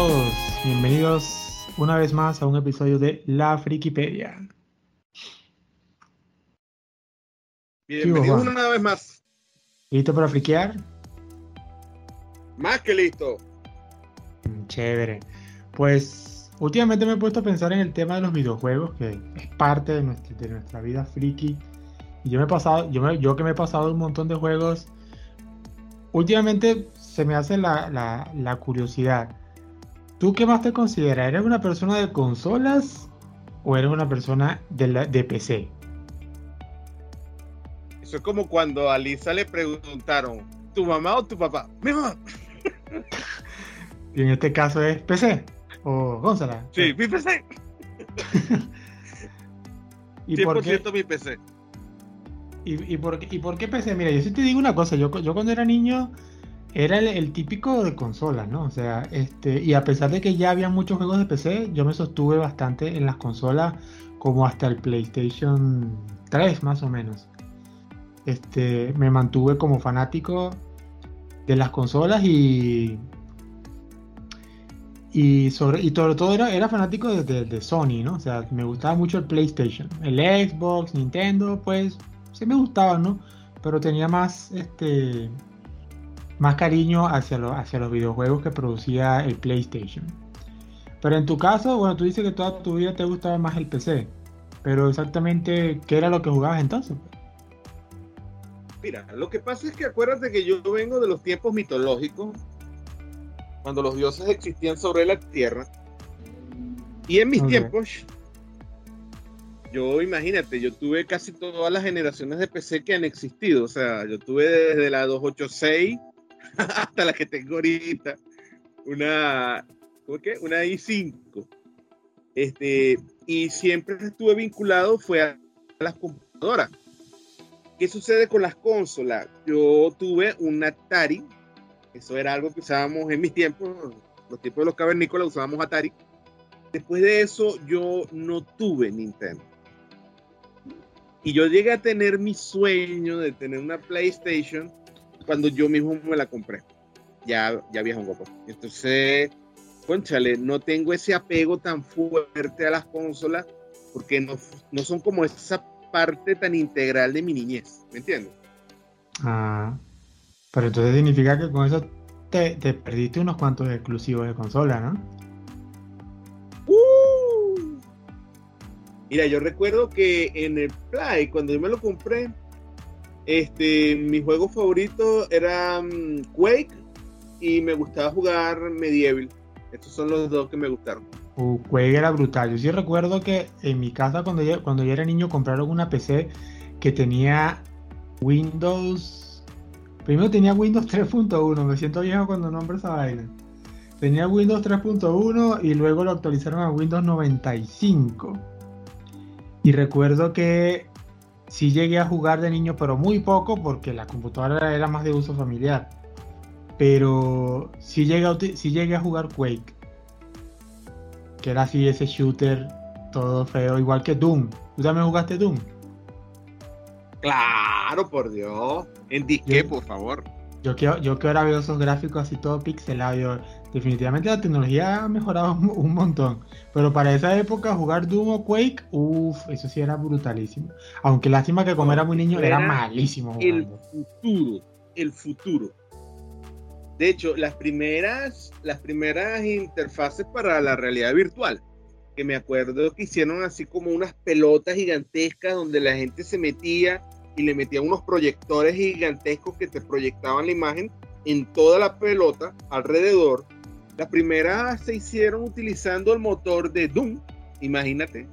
Todos, bienvenidos una vez más a un episodio de La Frikipedia. Bienvenidos una vez más. ¿Listo para friquear? Más que listo. Mm, chévere. Pues últimamente me he puesto a pensar en el tema de los videojuegos, que es parte de nuestra, de nuestra vida friki. Y yo me he pasado, yo, yo que me he pasado un montón de juegos, últimamente se me hace la, curiosidad. ¿Tú qué más te consideras? ¿Eres una persona de consolas o eres una persona de, la, de PC? Eso es como cuando a Lisa le preguntaron, ¿tu mamá o tu papá? Mi mamá. y en este caso es PC o consola. Sí, mi PC. ¿Y 100% por qué? mi PC. ¿Y, por, ¿Y por qué PC? Mira, yo sí te digo una cosa, yo, yo cuando era niño era el, típico de consola, ¿no? O sea, este, y a pesar de que ya había muchos juegos de PC, yo me sostuve bastante en las consolas como hasta el PlayStation 3 más o menos. Este, me mantuve como fanático de las consolas y y sobre, y sobre todo era, era fanático de, de, Sony, ¿no? O sea, me gustaba mucho el PlayStation. El Xbox, Nintendo, pues sí me gustaba, ¿no? Pero tenía más este más cariño hacia, hacia los videojuegos que producía el PlayStation. Pero en tu caso, bueno, tú dices que toda tu vida te gustaba más el PC. Pero exactamente, ¿qué era lo que jugabas entonces? Mira, lo que pasa es que acuérdate que yo vengo de los tiempos mitológicos, cuando los dioses existían sobre la tierra. Y en mis tiempos, yo imagínate, yo tuve casi todas las generaciones de PC que han existido. O sea, yo tuve desde la 286 hasta la que tengo ahorita, una, ¿cómo que? Una i5. Este, y siempre estuve vinculado fue a las computadoras. ¿Qué sucede con las consolas? Yo tuve un Atari, eso era algo que usábamos en mis tiempos, los tiempos de los cavernícolas usábamos Atari. Después de eso yo no tuve Nintendo. Y yo llegué a tener mi sueño de tener una PlayStation cuando yo mismo me la compré. Ya, ya un poco. Entonces, conchale, no tengo ese apego tan fuerte a las consolas porque no, no son como esa parte tan integral de mi niñez. ¿Me entiendes? Ah, pero entonces significa que con eso te, te perdiste unos cuantos exclusivos de consola, ¿no? Uh. Mira, yo recuerdo que en el Play, cuando yo me lo compré, este, mi juego favorito era mm, Quake y me gustaba jugar Medieval. Estos son los dos que me gustaron. Uh, Quake era brutal. Yo sí recuerdo que en mi casa cuando yo, cuando yo era niño compraron una PC que tenía Windows... Primero tenía Windows 3.1, me siento viejo cuando nombro esa vaina. Tenía Windows 3.1 y luego lo actualizaron a Windows 95. Y recuerdo que sí llegué a jugar de niño, pero muy poco porque la computadora era más de uso familiar. Pero sí llegué a, llegué a jugar Quake, que era así ese shooter todo feo, igual que Doom. ¿Tú también jugaste Doom? Claro, por Dios. En disque, por favor. Yo que, yo que ahora veo esos gráficos así todo pixelados, definitivamente la tecnología ha mejorado un, montón. Pero para esa época jugar Doom o Quake, uff, eso sí era brutalísimo. Aunque lástima que como era muy niño era, malísimo. El futuro, el futuro. De hecho, las primeras, las primeras interfaces para la realidad virtual, que me acuerdo que hicieron así como unas pelotas gigantescas donde la gente se metía y le metían unos proyectores gigantescos que te proyectaban la imagen en toda la pelota alrededor. Las primeras se hicieron utilizando el motor de Doom, imagínate.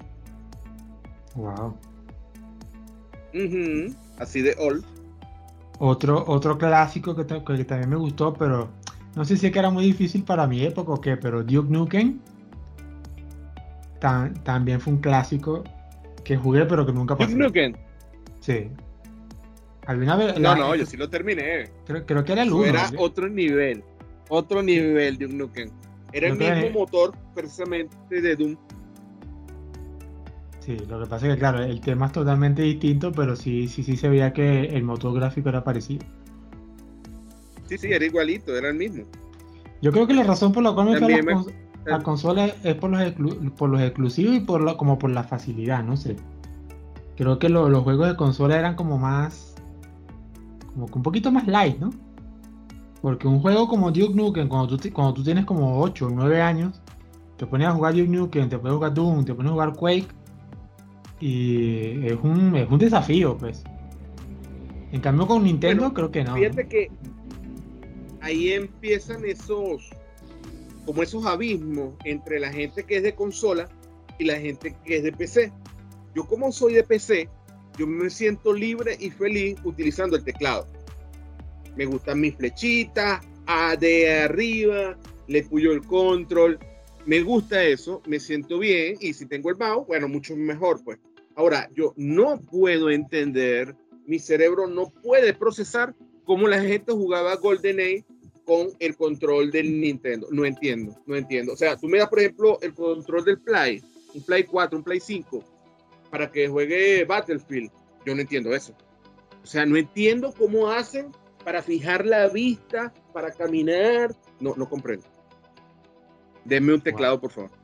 Wow. Así de old. Otro, otro clásico que, también me gustó, pero no sé si es que era muy difícil para mi época o qué, pero Duke Nukem también fue un clásico que jugué, pero que nunca pasé. Duke Nukem. Sí no, no, yo sí lo terminé. Creo, que era el 1. Era otro nivel. Otro nivel de un Nukem. Era el mismo motor precisamente de Doom. Sí, lo que pasa es que claro, el tema es totalmente distinto, pero sí, sí, sí se veía que el motor gráfico era parecido. Sí, sí, era igualito, era el mismo. Yo creo que la razón por la cual me fue la, consola es por los, por los exclusivos y por como por la facilidad, no sé. Creo que los juegos de consola eran como más. como un poquito más light, ¿no? Porque un juego como Duke Nukem, cuando tú, cuando tú tienes como 8 o 9 años, te pones a jugar Duke Nukem, te pones a jugar Doom, te pones a jugar Quake, y es un, es un desafío, pues. En cambio con Nintendo creo que no. Fíjate que ahí empiezan esos, como esos abismos entre la gente que es de consola y la gente que es de PC. Yo como soy de PC, yo me siento libre y feliz utilizando el teclado. Me gustan mis flechitas, A de arriba, le puyo el control. Me gusta eso, me siento bien y si tengo el mouse, bueno, mucho mejor pues. Ahora, yo no puedo entender, mi cerebro no puede procesar cómo la gente jugaba GoldenEye con el control del Nintendo. No entiendo, no entiendo. O sea, tú me das, por ejemplo, el control del Play, un Play 4, un Play 5, para que juegue Battlefield. Yo no entiendo eso. O sea, no entiendo cómo hacen para fijar la vista, para caminar. No, no comprendo. Denme un teclado, por favor.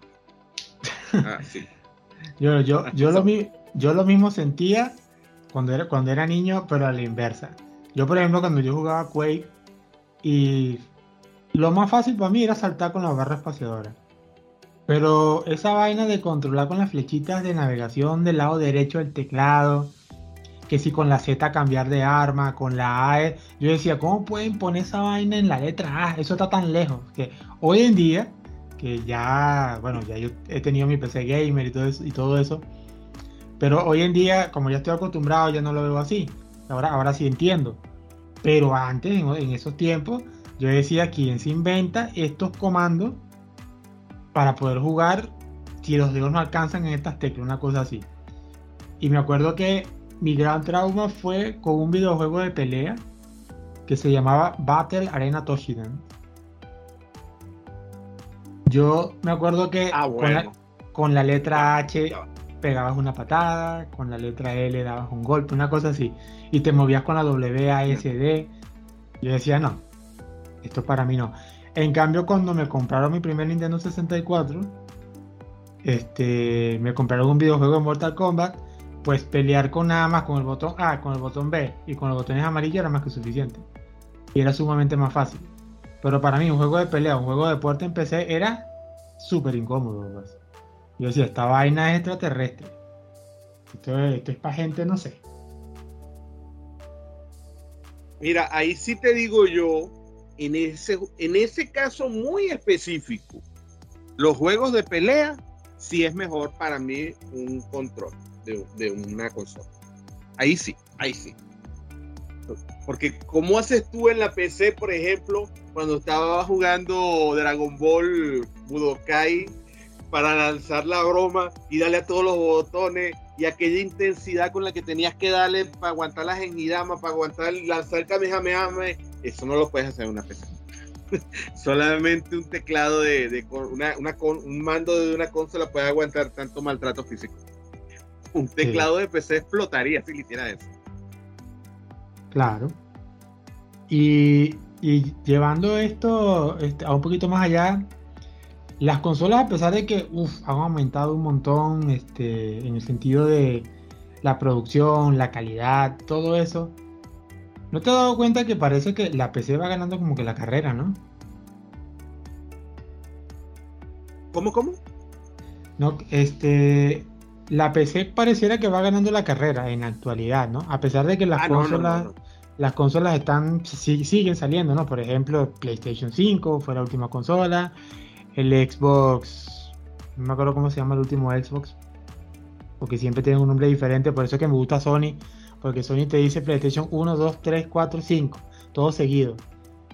Ah, sí. yo, yo, yo, lo, yo lo mismo sentía cuando era, cuando era niño, pero a la inversa. Yo, por ejemplo, cuando yo jugaba Quake, y lo más fácil para mí era saltar con la barra espaciadora. Pero esa vaina de controlar con las flechitas de navegación del lado derecho del teclado, que si con la Z cambiar de arma, con la A, yo decía, ¿cómo pueden poner esa vaina en la letra A? Eso está tan lejos. Que hoy en día, que ya, bueno, ya yo he tenido mi PC gamer y todo eso, y todo eso pero hoy en día, como ya estoy acostumbrado, ya no lo veo así. Ahora, ahora sí entiendo. Pero antes, en, esos tiempos, yo decía, ¿quién se inventa estos comandos para poder jugar si los dedos no alcanzan en estas teclas? Una cosa así. Y me acuerdo que mi gran trauma fue con un videojuego de pelea que se llamaba Battle Arena Toshidan. Yo me acuerdo que ah, con, la, letra H pegabas una patada, con la letra L dabas un golpe, una cosa así, y te movías con la WASD. Yo decía, no, esto para mí no. En cambio, cuando me compraron mi primer Nintendo 64, este, me compraron un videojuego de Mortal Kombat, pues pelear con nada más con el botón A, con el botón B y con los botones amarillos era más que suficiente. Y era sumamente más fácil. Pero para mí un juego de pelea, un juego de deporte en PC era súper incómodo. Pues. Yo decía, esta vaina es extraterrestre. Esto, es para gente, no sé. Mira, ahí sí te digo yo, en ese, en ese caso muy específico, los juegos de pelea sí es mejor para mí un control de, de una consola. Ahí sí, ahí sí. Porque ¿cómo haces tú en la PC, por ejemplo, cuando estaba jugando Dragon Ball Budokai para lanzar la broma y darle a todos los botones y aquella intensidad con la que tenías que darle para aguantar la Genidama, para aguantar lanzar el Kamehameha, eso no lo puedes hacer en una PC. Solamente un teclado de, una, un mando de una consola puede aguantar tanto maltrato físico. Un teclado de PC explotaría si le hiciera eso. Claro. Y, llevando esto este, a un poquito más allá, las consolas, a pesar de que han aumentado un montón este, en el sentido de la producción, la calidad, todo eso, ¿no te has dado cuenta que parece que la PC va ganando como que la carrera, no? ¿Cómo, cómo? No, este, la PC pareciera que va ganando la carrera en la actualidad, ¿no? A pesar de que las ah, consolas, las consolas están siguen saliendo, ¿no? Por ejemplo, PlayStation 5 fue la última consola, el Xbox, no me acuerdo cómo se llama el último Xbox, porque siempre tiene un nombre diferente, por eso es que me gusta Sony, porque Sony te dice PlayStation 1, 2, 3, 4, 5, todo seguido.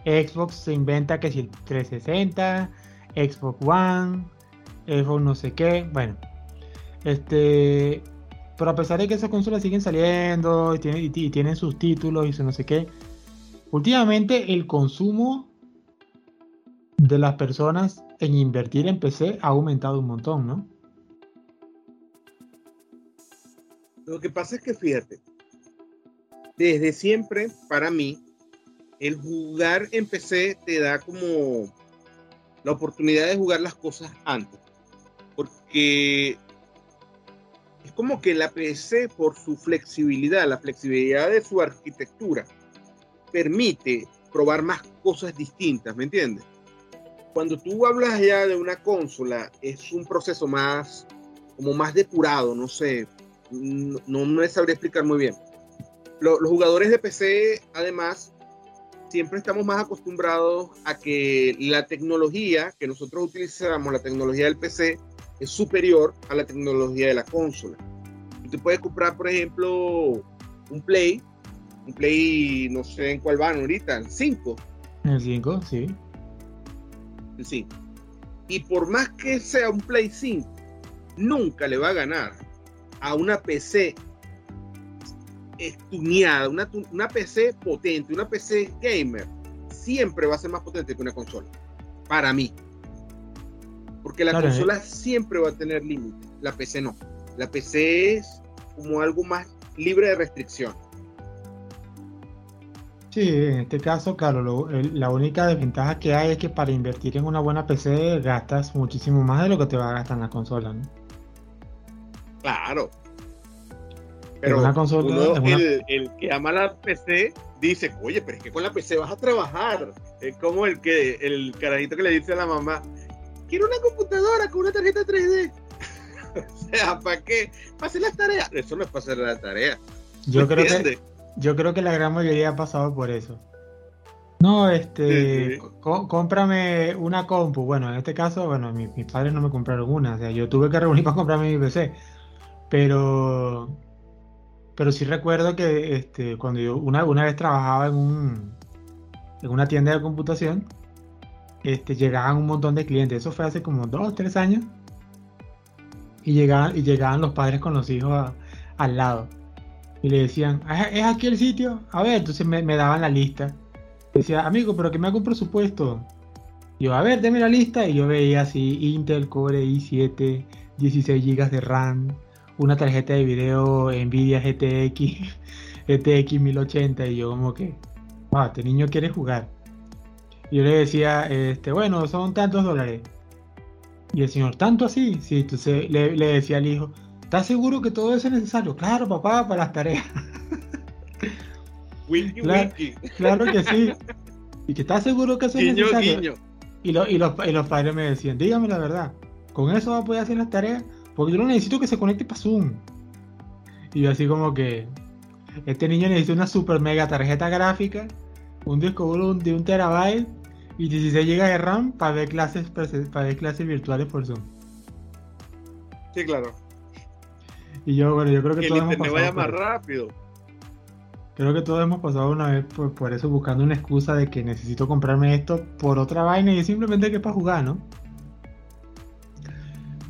Xbox se inventa que si el 360, Xbox One, Xbox no sé qué, bueno. Este, pero a pesar de que esas consolas siguen saliendo y tienen, sus títulos y no sé qué, últimamente el consumo de las personas en invertir en PC ha aumentado un montón, ¿no? Lo que pasa es que fíjate, desde siempre, para mí, el jugar en PC te da como la oportunidad de jugar las cosas antes. Porque como que la PC, por su flexibilidad, la flexibilidad de su arquitectura, permite probar más cosas distintas, ¿me entiendes? Cuando tú hablas ya de una consola, es un proceso más, como más depurado, no sé, no, no me sabría explicar muy bien. Los, los jugadores de PC, además, siempre estamos más acostumbrados a que la tecnología que nosotros utilizamos, la tecnología del PC, es superior a la tecnología de la consola. Tú puedes comprar, por ejemplo, un Play, un Play, no sé en cuál van ahorita, el 5. El 5, sí. El 5. Y por más que sea un Play 5, nunca le va a ganar a una PC estuneada, una, una PC potente, una PC gamer, siempre va a ser más potente que una consola. Para mí. Porque la Claro, consola siempre va a tener límites. La PC no. La PC es como algo más libre de restricción. Sí, en este caso, claro, lo- el- la única desventaja que hay es que para invertir en una buena PC gastas muchísimo más de lo que te va a gastar en la consola, ¿no? Claro. Pero una consola, uno, en una- el, el que ama la PC dice, oye, pero es que con la PC vas a trabajar. Es como el que el carajito que le dice a la mamá, quiero una computadora con una tarjeta 3D. o sea, ¿para qué? Para hacer las tareas. Eso no es hacer la tarea. Yo creo que, yo creo que la gran mayoría ha pasado por eso. No, este, Sí, sí. có- cómprame una compu. Bueno, en este caso, bueno, mi- mis padres no me compraron una, o sea, yo tuve que reunir para comprarme mi PC. Pero, pero sí recuerdo que este, cuando yo una, una vez trabajaba en un, en una tienda de computación, este, llegaban un montón de clientes. Eso fue hace como dos, tres años. Y llegaban, y llegaban los padres con los hijos al lado. Y le decían, "Ah, ¿es aquí el sitio? A ver, entonces me, daban la lista. Decía, amigo, pero que me haga un presupuesto. Yo, a ver, deme la lista. Y yo veía así, Intel Core i7, 16 GB de RAM, una tarjeta de video Nvidia GTX, GTX 1080. Y yo como que, wow, este niño quiere jugar. Y yo le decía, este, bueno, son tantos dólares. Y el señor, ¿tanto así? Sí, entonces le, le decía al hijo, ¿estás seguro que todo eso es necesario? Claro, papá, para las tareas. Wiki, Claro. Claro que sí. Y que estás seguro que eso es necesario. guiño. Y, lo- y los, y los padres me decían, dígame la verdad, ¿con eso va a poder hacer las tareas? Porque yo no necesito que se conecte para Zoom. Y yo así como que, este niño necesita una super mega tarjeta gráfica, un disco duro de un terabyte y 16 GB de RAM para ver clases, para ver clases virtuales por Zoom. Sí, claro. Y yo, bueno, yo creo que Que el todos hemos internet pasado vaya más rápido. Creo que todos hemos pasado una vez por, por eso buscando una excusa de que necesito comprarme esto por otra vaina y simplemente que para jugar, ¿no?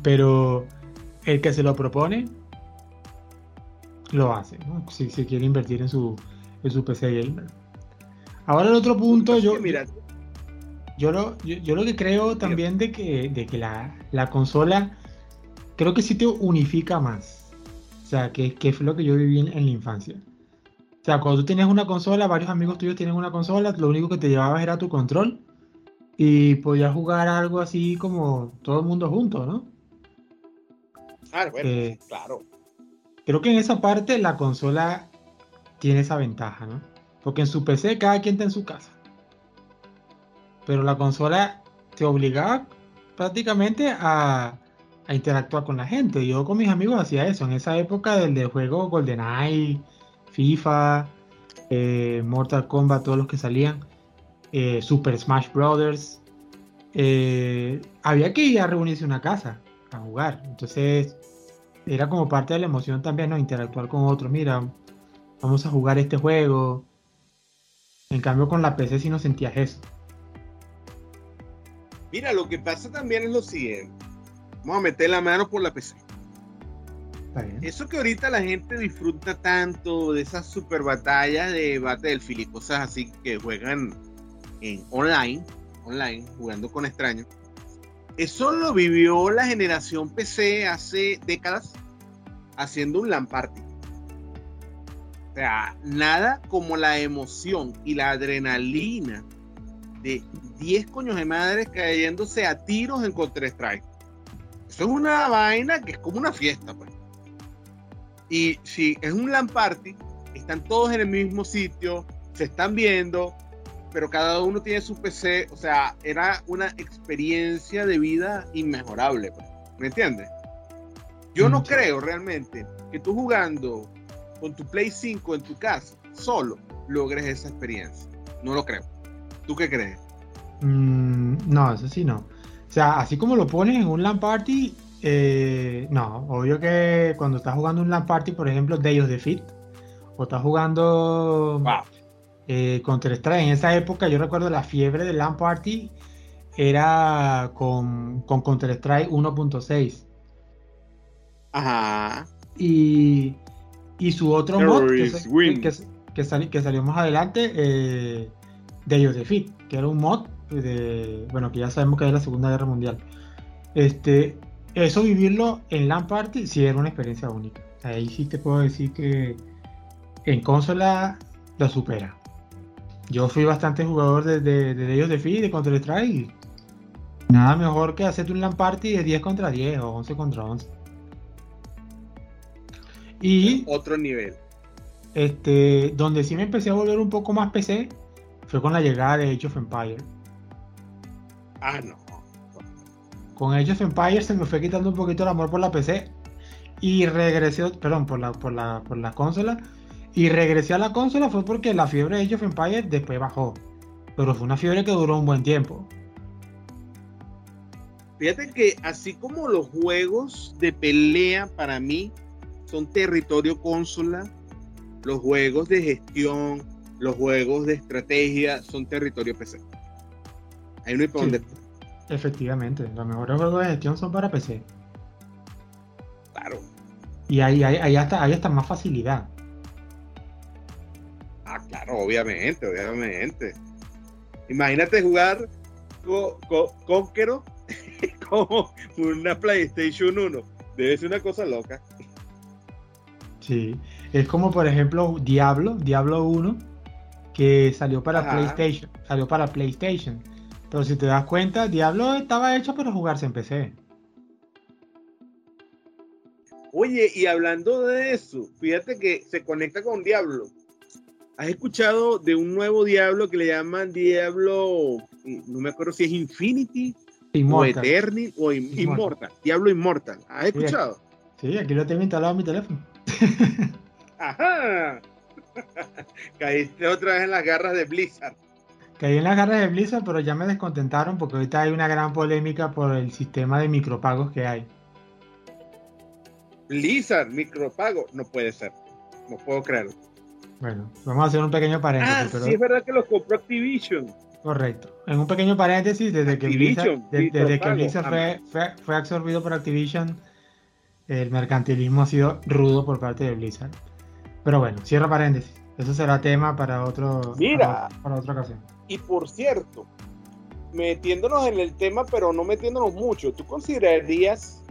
Pero el que se lo propone lo hace, ¿no? Si, si quiere invertir en su, en su PC gamer. Ahora el otro punto, Es yo, mira, yo lo, yo, yo lo que creo también de que, de que la, la consola creo que sí te unifica más. O sea, que, que fue lo que yo viví en, en la infancia. O sea, cuando tú tenías una consola, varios amigos tuyos tienen una consola, lo único que te llevabas era tu control y podías jugar algo así como todo el mundo junto, ¿no? ah, bueno, eh, claro. Creo que en esa parte la consola tiene esa ventaja, ¿no? Porque en su PC cada quien está en su casa. Pero la consola te obligaba prácticamente a, interactuar con la gente. Yo con mis amigos hacía eso. En esa época del de juego GoldenEye, FIFA, eh, Mortal Kombat, todos los que salían, eh, Super Smash Brothers, eh, había que ir a reunirse una casa a jugar. Entonces era como parte de la emoción también, ¿no? Interactuar con otros. Mira, vamos a jugar este juego. En cambio, con la PC sí no sentías eso. Mira, lo que pasa también es lo siguiente. Vamos a meter la mano por la PC. Está bien. Eso que ahorita la gente disfruta tanto de esas super batallas de Battlefield y cosas así que juegan en online, online, jugando con extraños. Eso lo vivió la generación PC hace décadas haciendo un LAN party. O sea, nada como la emoción y la adrenalina de 10 coños de madres cayéndose a tiros en Counter-Strike. Eso es una vaina que es como una fiesta, pues. Y si es un LAN party, están todos en el mismo sitio, se están viendo, pero cada uno tiene su PC, o sea, era una experiencia de vida inmejorable, pues. ¿me entiendes? Yo no creo realmente que tú jugando con tu Play 5 en tu casa, solo, logres esa experiencia. No lo creo. ¿Tú qué crees? Mm, no, eso sí no. O sea, así como lo pones en un LAN party, eh, no, obvio que cuando estás jugando un LAN party, por ejemplo, Day of Defeat, o estás jugando eh, Counter Strike, en esa época yo recuerdo la fiebre del LAN party era con, con Counter Strike 1.6. Ajá. Y, y su otro mod que, que, que, salió más adelante, eh, Day of Defeat, que era un mod de, bueno, que ya sabemos que es la Segunda Guerra Mundial. Este, eso vivirlo en LAN Party sí era una experiencia única. Ahí sí te puedo decir que en consola lo supera. Yo fui bastante jugador de, de, de Day of Defeat, de Counter Strike. Nada mejor que hacerte un LAN Party de 10 contra 10 o 11 contra 11. Y otro nivel. Este, donde sí me empecé a volver un poco más PC fue con la llegada de Age of Empire. Ah, no. Con of Empire se me fue quitando un poquito el amor por la PC y regresé, perdón, por la, por la, por la consola. Y regresé a la consola fue porque la fiebre de Age of Empire después bajó. Pero fue una fiebre que duró un buen tiempo. Fíjate que así como los juegos de pelea para mí son territorio consola, los juegos de gestión, los juegos de estrategia son territorio PC. Ahí no hay para dónde. Efectivamente, los mejores juegos de gestión son para PC. Claro. Y ahí, ahí, hasta, hay hasta más facilidad. Ah, claro, obviamente, obviamente. Imagínate jugar Conquero como una PlayStation 1. Debe ser una cosa loca. Sí, es como por ejemplo Diablo, Diablo 1, que salió para PlayStation, salió para PlayStation. Pero si te das cuenta, Diablo estaba hecho para jugarse en PC. Oye, y hablando de eso, fíjate que se conecta con Diablo. ¿Has escuchado de un nuevo Diablo que le llaman Diablo, no me acuerdo si es Infinity o Eternity o Immortal. Diablo Immortal. ¿Has escuchado? Sí, aquí lo tengo instalado en mi teléfono. Ajá. Caíste otra vez en las garras de Blizzard. Caí en las garras de Blizzard, pero ya me descontentaron porque ahorita hay una gran polémica por el sistema de micropagos que hay. Blizzard, micropago, no puede ser. No puedo creerlo. Bueno, vamos a hacer un pequeño paréntesis. Ah, sí, es verdad que los compró Activision. Correcto. En un pequeño paréntesis, desde que Blizzard, desde que Blizzard fue, fue absorbido por Activision, el mercantilismo ha sido rudo por parte de Blizzard. Pero bueno, cierro paréntesis. Eso será tema para otro Mira, para, otra ocasión. Y por cierto, metiéndonos en el tema, pero no metiéndonos mucho, ¿tú considerarías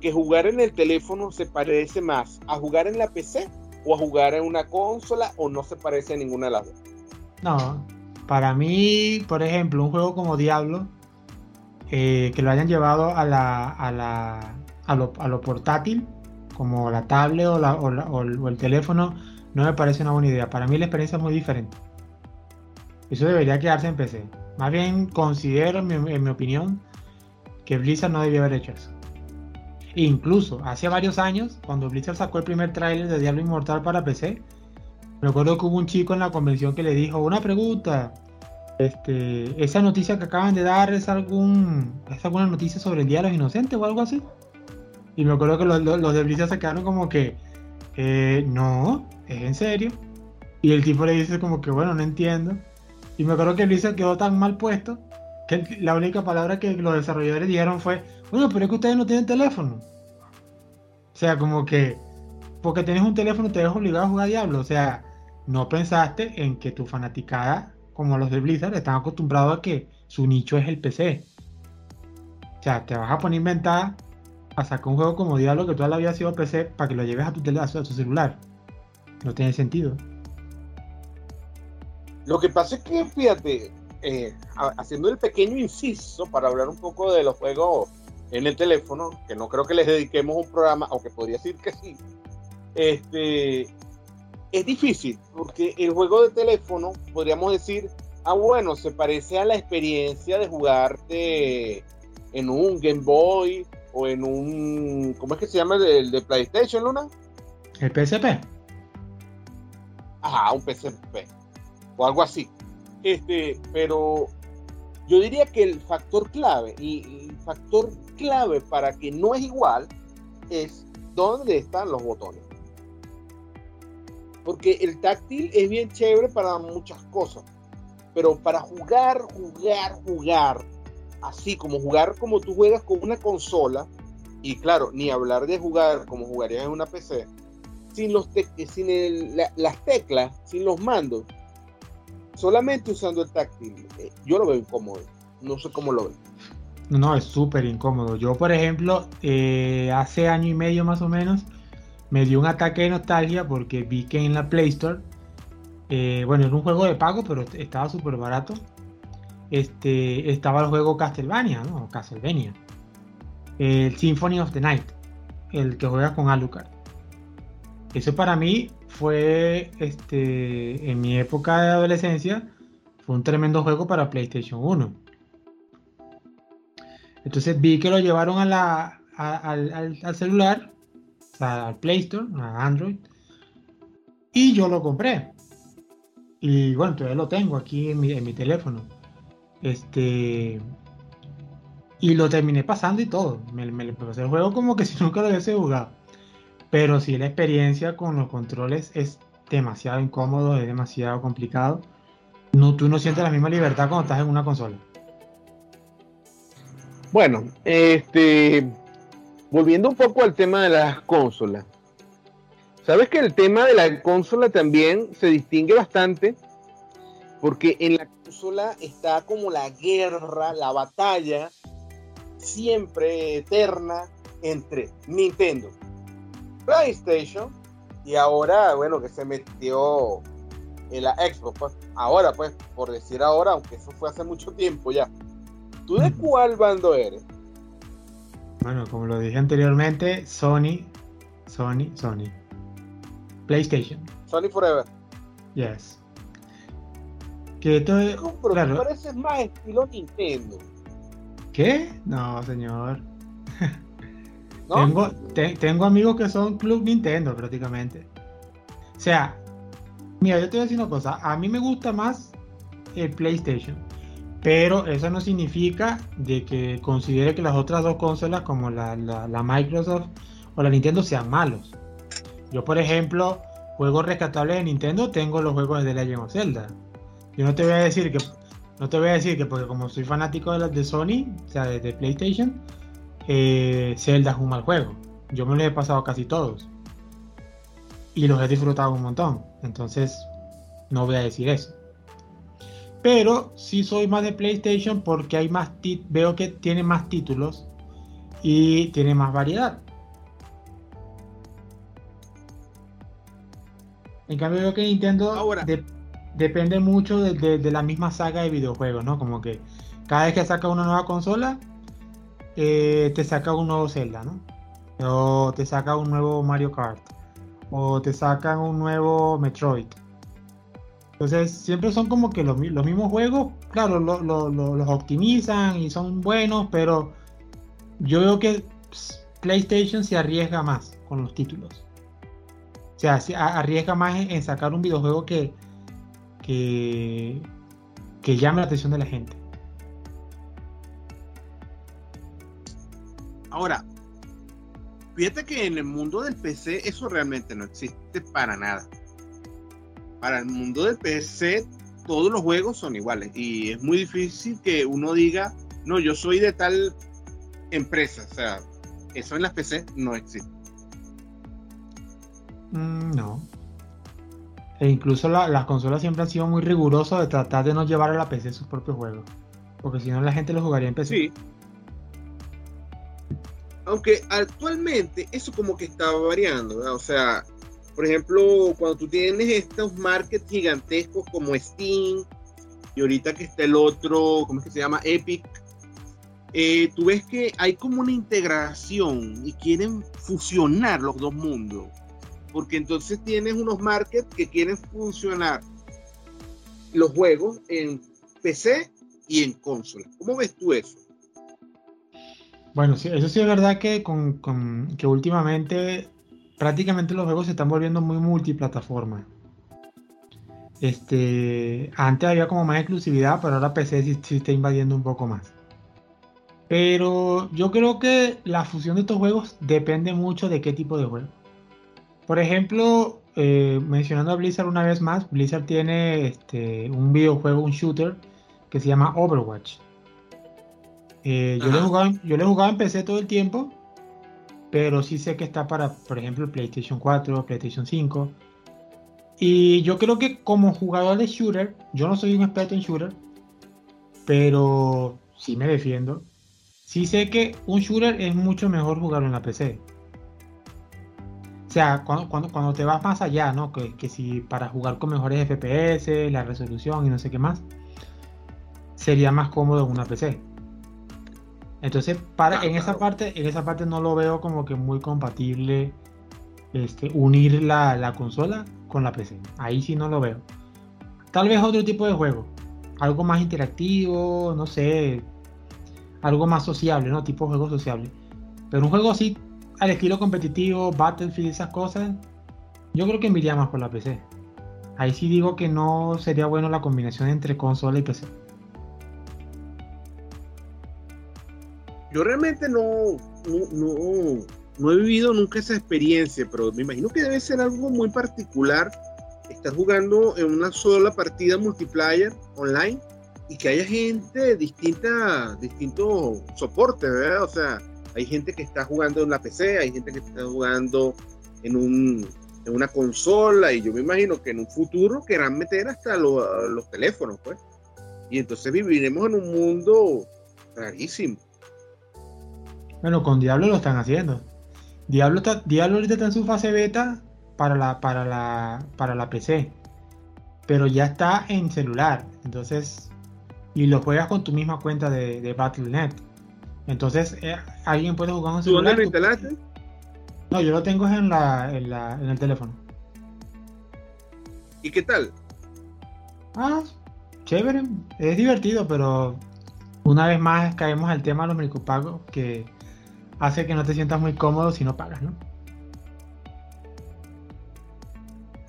que jugar en el teléfono se parece más a jugar en la PC o a jugar en una consola o no se parece a ninguna de las dos? No, para mí, por ejemplo, un juego como Diablo, eh, que lo hayan llevado a la, a la, a lo, portátil, como la tablet o, el teléfono, no me parece una buena idea. Para mí la experiencia es muy diferente. Eso debería quedarse en PC. Más bien considero, en mi, opinión, que Blizzard no debió haber hecho eso. incluso hace varios años, cuando Blizzard sacó el primer tráiler de Diablo Inmortal para PC, recuerdo que hubo un chico en la convención que le dijo una pregunta. Este, esa noticia que acaban de dar es algún es alguna noticia sobre el Día de los Inocentes o algo así. Y me acuerdo que los, los, de Blizzard se quedaron como que, eh, no, es en serio. Y el tipo le dice como que, bueno, no entiendo. Y me acuerdo que Blizzard quedó tan mal puesto que la única palabra que los desarrolladores dijeron fue, bueno, pero es que ustedes no tienen teléfono. O sea, como que, porque tienes un teléfono te ves obligado a jugar Diablo. O sea, no pensaste en que tu fanaticada, como los de Blizzard, están acostumbrados a que su nicho es el PC. O sea, te vas a poner inventada a sacar un juego como Diablo que toda la vida ha sido PC para que lo lleves a tu, a tu celular. No tiene sentido. Lo que pasa es que, fíjate, eh, haciendo el pequeño inciso para hablar un poco de los juegos en el teléfono, que no creo que les dediquemos un programa, aunque podría decir que sí, este, es difícil, porque el juego de teléfono, podríamos decir, ah, bueno, se parece a la experiencia de jugarte en un Game Boy o en un, ¿cómo es que se llama el de, PlayStation, Luna? El PSP. Ajá, un PSP. O algo así. Este, pero yo diría que el factor clave, y el factor clave para que no es igual, es dónde están los botones. Porque el táctil es bien chévere para muchas cosas. Pero para jugar, jugar, jugar, así como jugar como tú juegas con una consola, y claro, ni hablar de jugar como jugarías en una PC, sin, los sin las teclas, sin los mandos, solamente usando el táctil, eh, yo lo veo incómodo. No sé cómo lo ven. No, es súper incómodo. Yo, por ejemplo, eh, hace año y medio más o menos, me dio un ataque de nostalgia porque vi que en la Play Store, eh, bueno, era un juego de pago, pero estaba súper barato. Este, estaba el juego Castlevania, ¿no? Castlevania. El Symphony of the Night, el que juega con Alucard. Eso para mí fue, este, en mi época de adolescencia, fue un tremendo juego para PlayStation 1. Entonces vi que lo llevaron a la, al, celular, al Play Store, a Android, y yo lo compré. Y bueno, todavía lo tengo aquí en mi, en mi teléfono. Este. Y lo terminé pasando y todo. Me, me, pasé el juego como que si nunca lo hubiese jugado. Pero sí, la experiencia con los controles es demasiado incómodo, es demasiado complicado. No, tú no sientes la misma libertad cuando estás en una consola. Bueno, este, volviendo un poco al tema de las consolas. Sabes que el tema de la consola también se distingue bastante porque en la consola está como la guerra, la batalla siempre eterna entre Nintendo PlayStation y ahora, bueno, que se metió en la Xbox. Pues, ahora, pues, por decir ahora, aunque eso fue hace mucho tiempo ya. ¿Tú de cuál bando eres? Bueno, como lo dije anteriormente, Sony, Sony, Sony. PlayStation. Sony Forever. Yes. Que es. claro. pareces más estilo Nintendo. ¿Qué? No, señor. Tengo, tengo amigos que son Club Nintendo prácticamente. O sea, mira, yo te voy a decir una cosa. A mí me gusta más el PlayStation. Pero eso no significa de que considere que las otras dos consolas como la, Microsoft o la Nintendo sean malos. Yo, por ejemplo, juegos rescatables de Nintendo tengo los juegos de Legend of Zelda. Yo no te voy a decir que no te voy a decir que porque como soy fanático de las de Sony, o sea, de PlayStation, eh, Zelda es un mal juego. Yo me lo he pasado casi todos. Y los he disfrutado un montón. Entonces, no voy a decir eso. Pero sí soy más de PlayStation porque hay más veo que tiene más títulos y tiene más variedad. En cambio veo que Nintendo Ahora. depende mucho de, de, la misma saga de videojuegos, ¿no? Como que cada vez que saca una nueva consola, eh, te saca un nuevo Zelda, ¿no? O te saca un nuevo Mario Kart. O te sacan un nuevo Metroid. Entonces, siempre son como que los, mismos juegos. Claro, los optimizan y son buenos, pero yo veo que PlayStation se arriesga más con los títulos. O sea, se arriesga más en, sacar un videojuego que, que, que llame la atención de la gente. Ahora, fíjate que en el mundo del PC eso realmente no existe para nada. Para el mundo del PC todos los juegos son iguales y es muy difícil que uno diga, no, yo soy de tal empresa. O sea, eso en las PC no existe. Mm, no. E incluso las consolas siempre han sido muy rigurosas de tratar de no llevar a la PC sus propios juegos. Porque si no la gente los jugaría en PC. Sí, aunque actualmente eso como que está variando, O sea, por ejemplo, cuando tú tienes estos markets gigantescos como Steam y ahorita que está el otro, ¿cómo es que se llama? Epic, eh, tú ves que hay como una integración y quieren fusionar los dos mundos. Porque entonces tienes unos markets que quieren funcionar los juegos en PC y en consola. ¿Cómo ves tú eso? Bueno, sí, eso sí es verdad que, últimamente prácticamente los juegos se están volviendo muy multiplataforma. Este, antes había como más exclusividad, pero ahora PC sí, está invadiendo un poco más. Pero yo creo que la fusión de estos juegos depende mucho de qué tipo de juego. Por ejemplo, eh, mencionando a Blizzard una vez más, Blizzard tiene este, un videojuego, un shooter que se llama Overwatch. Eh, yo, le jugaba, yo le jugaba en PC todo el tiempo, pero sí sé que está para, por ejemplo, PlayStation 4, PlayStation 5. Y yo creo que como jugador de shooter, yo no soy un experto en shooter, pero sí me defiendo. Sí sé que un shooter es mucho mejor jugarlo en la PC. O sea, cuando, cuando, te vas más allá, ¿no? Que, que, si para jugar con mejores FPS, la resolución y no sé qué más, sería más cómodo en una PC. Entonces, para, en esa parte, en esa parte no lo veo como que muy compatible este, unir la, consola con la PC. Ahí sí no lo veo. Tal vez otro tipo de juego. Algo más interactivo, no sé. Algo más sociable, ¿no? Tipo juego sociable. Pero un juego así, al estilo competitivo, Battlefield, esas cosas, yo creo que me iría más por la PC. Ahí sí digo que no sería bueno la combinación entre consola y PC. Yo realmente no, no, no, he vivido nunca esa experiencia, pero me imagino que debe ser algo muy particular estar jugando en una sola partida multiplayer online y que haya gente distinta, distintos soportes, ¿verdad? O sea, hay gente que está jugando en la PC, hay gente que está jugando en, un, en una consola y yo me imagino que en un futuro querrán meter hasta los teléfonos, pues. Y entonces viviremos en un mundo rarísimo. Bueno, con Diablo lo están haciendo. Diablo, está, Diablo ahorita está en su fase beta para la, para la, para la PC. Pero ya está en celular. Entonces, y lo juegas con tu misma cuenta de, de Battle.net. Entonces, eh, alguien puede jugar en celular. ¿Tú lo instalaste? No, yo lo tengo en, la, en, la, en el teléfono. ¿Y qué tal? Ah, chévere. Es divertido, pero una vez más caemos al tema de los micropagos que hace que no te sientas muy cómodo si no pagas, ¿no?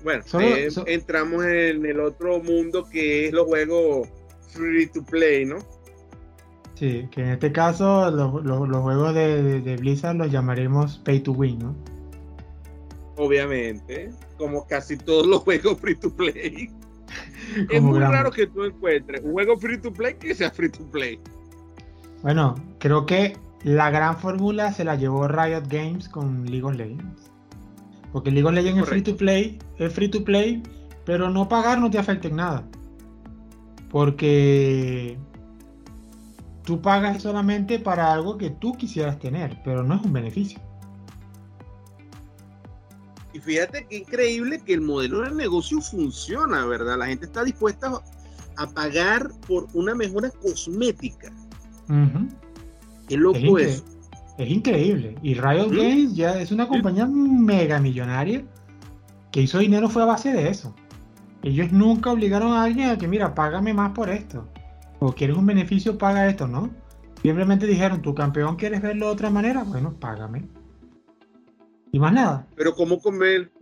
Bueno, eh, entramos en el otro mundo que es los juegos free to play, ¿no? Sí, que en este caso los, juegos de, Blizzard los llamaremos pay to win, ¿no? Obviamente, como casi todos los juegos free to play. es muy raro que tú encuentres un juego free to play que sea free to play. Bueno, creo que la gran fórmula se la llevó Riot Games con League of Legends. Porque League of Legends es free to play, es free to play, pero no pagar no te afecta en nada. Porque tú pagas solamente para algo que tú quisieras tener, pero no es un beneficio. Y fíjate qué increíble que el modelo de negocio funciona, ¿verdad? La gente está dispuesta a pagar por una mejora cosmética. Qué loco es. Es increíble. Y Riot Games ya es una compañía mega millonaria que hizo dinero fue a base de eso. Ellos nunca obligaron a alguien a que, mira, págame más por esto. O quieres un beneficio, paga esto, ¿no? Simplemente dijeron, tu campeón quieres verlo de otra manera, bueno, págame. Y más nada. Pero ¿cómo comer